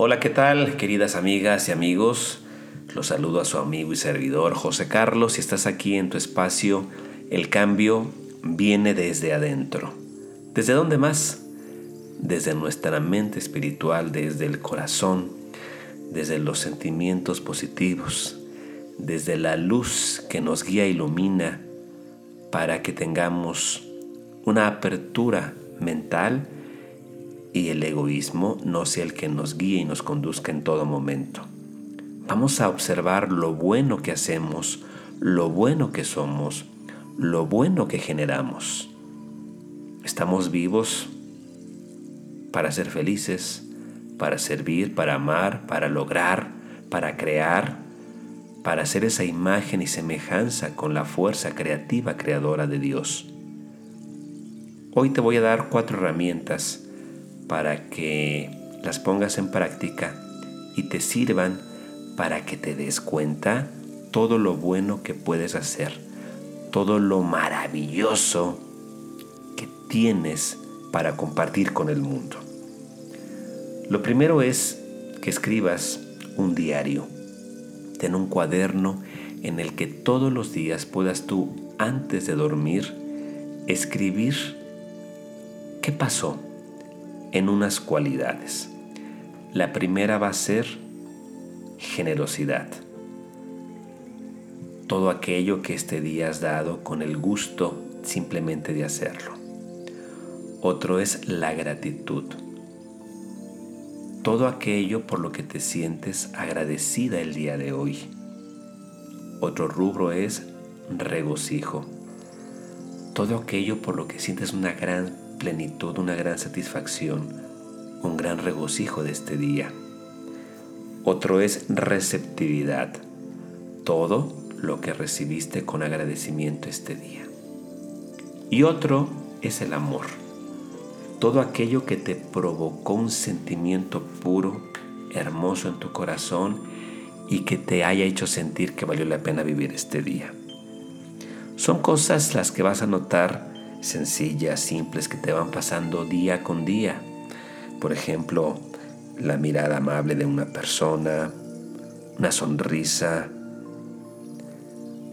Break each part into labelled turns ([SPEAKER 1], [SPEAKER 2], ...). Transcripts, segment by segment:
[SPEAKER 1] Hola, ¿qué tal, queridas amigas y amigos? Los saludo a su amigo y servidor José Carlos y estás aquí en tu espacio El cambio viene desde adentro. ¿Desde dónde más? Desde nuestra mente espiritual, desde el corazón, desde los sentimientos positivos, desde la luz que nos guía e ilumina para que tengamos una apertura mental y el egoísmo no sea el que nos guíe y nos conduzca en todo momento. Vamos a observar lo bueno que hacemos, lo bueno que somos, lo bueno que generamos. Estamos vivos para ser felices, para servir, para amar, para lograr, para crear, para hacer esa imagen y semejanza con la fuerza creativa creadora de Dios. Hoy te voy a dar cuatro herramientas para que las pongas en práctica y te sirvan para que te des cuenta todo lo bueno que puedes hacer, todo lo maravilloso que tienes para compartir con el mundo. Lo primero es que escribas un diario. Ten un cuaderno en el que todos los días puedas tú, antes de dormir, escribir qué pasó en unas cualidades. La primera va a ser generosidad. Todo aquello que este día has dado con el gusto simplemente de hacerlo. Otro es la gratitud. Todo aquello por lo que te sientes agradecida el día de hoy. Otro rubro es regocijo. Todo aquello por lo que sientes una gran plenitud, una gran satisfacción, un gran regocijo de este día. Otro es receptividad, todo lo que recibiste con agradecimiento este día. Y otro es el amor, todo aquello que te provocó un sentimiento puro, hermoso en tu corazón y que te haya hecho sentir que valió la pena vivir este día. Son cosas las que vas a notar sencillas, simples que te van pasando día con día. Por ejemplo, la mirada amable de una persona, una sonrisa,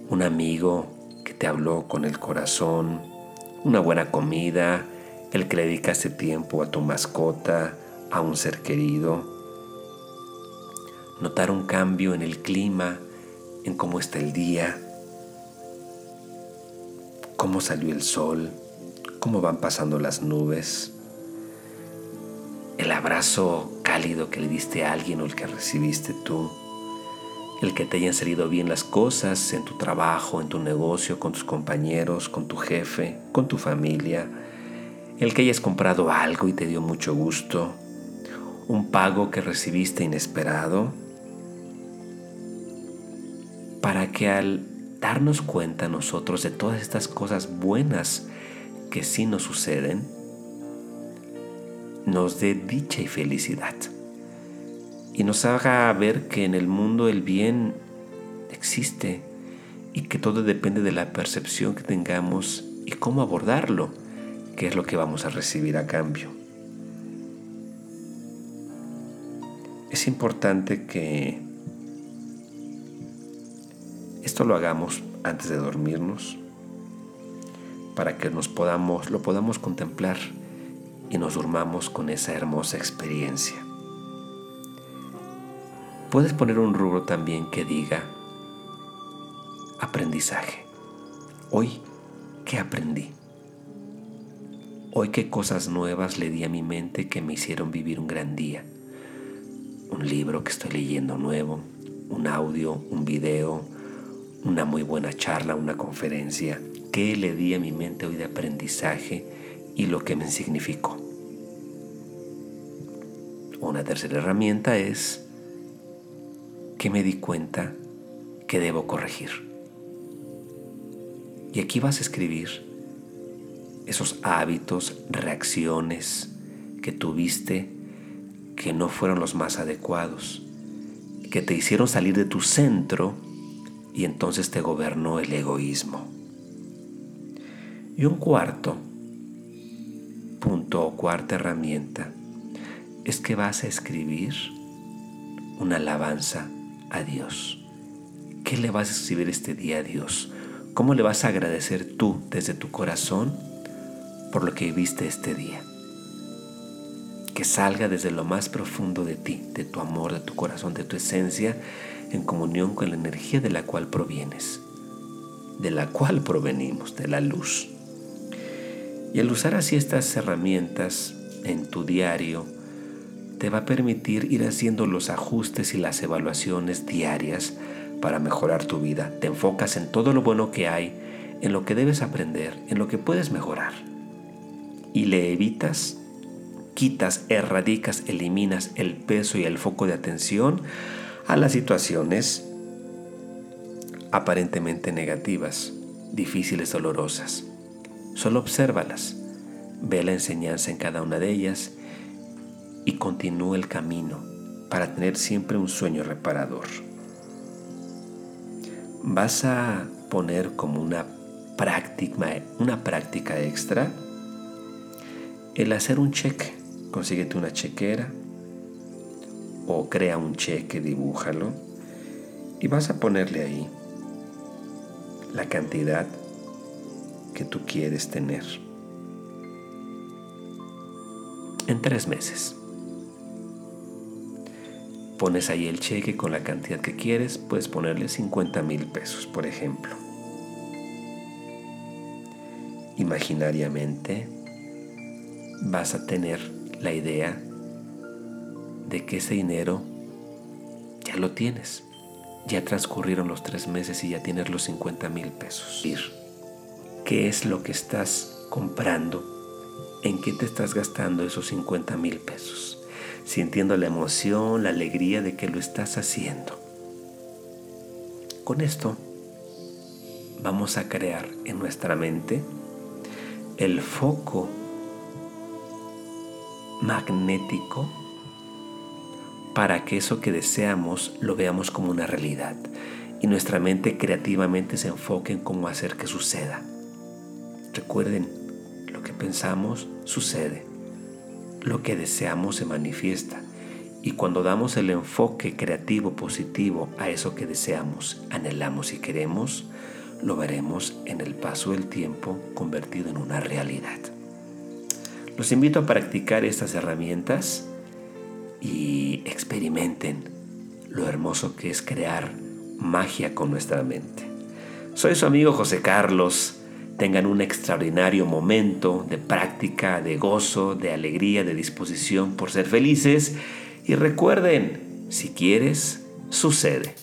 [SPEAKER 1] un amigo que te habló con el corazón, una buena comida, el que le dedicaste tiempo a tu mascota, a un ser querido. Notar un cambio en el clima, en cómo está el día, cómo salió el sol, cómo van pasando las nubes, el abrazo cálido que le diste a alguien o el que recibiste tú, el que te hayan salido bien las cosas en tu trabajo, en tu negocio, con tus compañeros, con tu jefe, con tu familia, el que hayas comprado algo y te dio mucho gusto, un pago que recibiste inesperado, para que al darnos cuenta nosotros de todas estas cosas buenas que sí nos suceden, nos dé dicha y felicidad. Y nos haga ver que en el mundo el bien existe y que todo depende de la percepción que tengamos y cómo abordarlo, que es lo que vamos a recibir a cambio. Es importante que esto lo hagamos antes de dormirnos para que nos podamos, lo podamos contemplar y nos durmamos con esa hermosa experiencia. Puedes poner un rubro también que diga aprendizaje. Hoy, ¿qué aprendí? Hoy, ¿qué cosas nuevas le di a mi mente que me hicieron vivir un gran día? Un libro que estoy leyendo nuevo, un audio, un video, una muy buena charla, una conferencia. ¿Qué le di a mi mente hoy de aprendizaje y lo que me significó? Una tercera herramienta es que me di cuenta que debo corregir. Y aquí vas a escribir esos hábitos, reacciones que tuviste que no fueron los más adecuados, que te hicieron salir de tu centro y entonces te gobernó el egoísmo. Y un cuarto punto o cuarta herramienta es que vas a escribir una alabanza a Dios. ¿Qué le vas a escribir este día a Dios? ¿Cómo le vas a agradecer tú desde tu corazón por lo que viviste este día? Que salga desde lo más profundo de ti, de tu amor, de tu corazón, de tu esencia, en comunión con la energía de la cual provienes, de la cual provenimos, de la luz. Y al usar así estas herramientas en tu diario, te va a permitir ir haciendo los ajustes y las evaluaciones diarias para mejorar tu vida. Te enfocas en todo lo bueno que hay, en lo que debes aprender, en lo que puedes mejorar. Y le evitas, quitas, erradicas, eliminas el peso y el foco de atención a las situaciones aparentemente negativas, difíciles, dolorosas. Solo obsérvalas, ve la enseñanza en cada una de ellas y continúa el camino para tener siempre un sueño reparador. Vas a poner como una práctica, una práctica extra el hacer un cheque. Consíguete una chequera o crea un cheque, dibújalo y vas a ponerle ahí la cantidad que tú quieres tener en tres meses. Pones ahí el cheque con la cantidad que quieres, puedes ponerle 50 mil pesos, por ejemplo. Imaginariamente vas a tener la idea de que ese dinero ya lo tienes. Ya transcurrieron los tres meses y ya tienes los 50 mil pesos. ¿Qué es lo que estás comprando? ¿En qué te estás gastando esos 50 mil pesos? Sintiendo la emoción, la alegría de que lo estás haciendo. Con esto vamos a crear en nuestra mente el foco magnético para que eso que deseamos lo veamos como una realidad y nuestra mente creativamente se enfoque en cómo hacer que suceda. Recuerden, lo que pensamos sucede, lo que deseamos se manifiesta y cuando damos el enfoque creativo positivo a eso que deseamos, anhelamos y queremos, lo veremos en el paso del tiempo convertido en una realidad. Los invito a practicar estas herramientas lo hermoso que es crear magia con nuestra mente. Soy su amigo José Carlos. Tengan un extraordinario momento de práctica, de gozo, de alegría, de disposición por ser felices. Y recuerden, si quieres, sucede.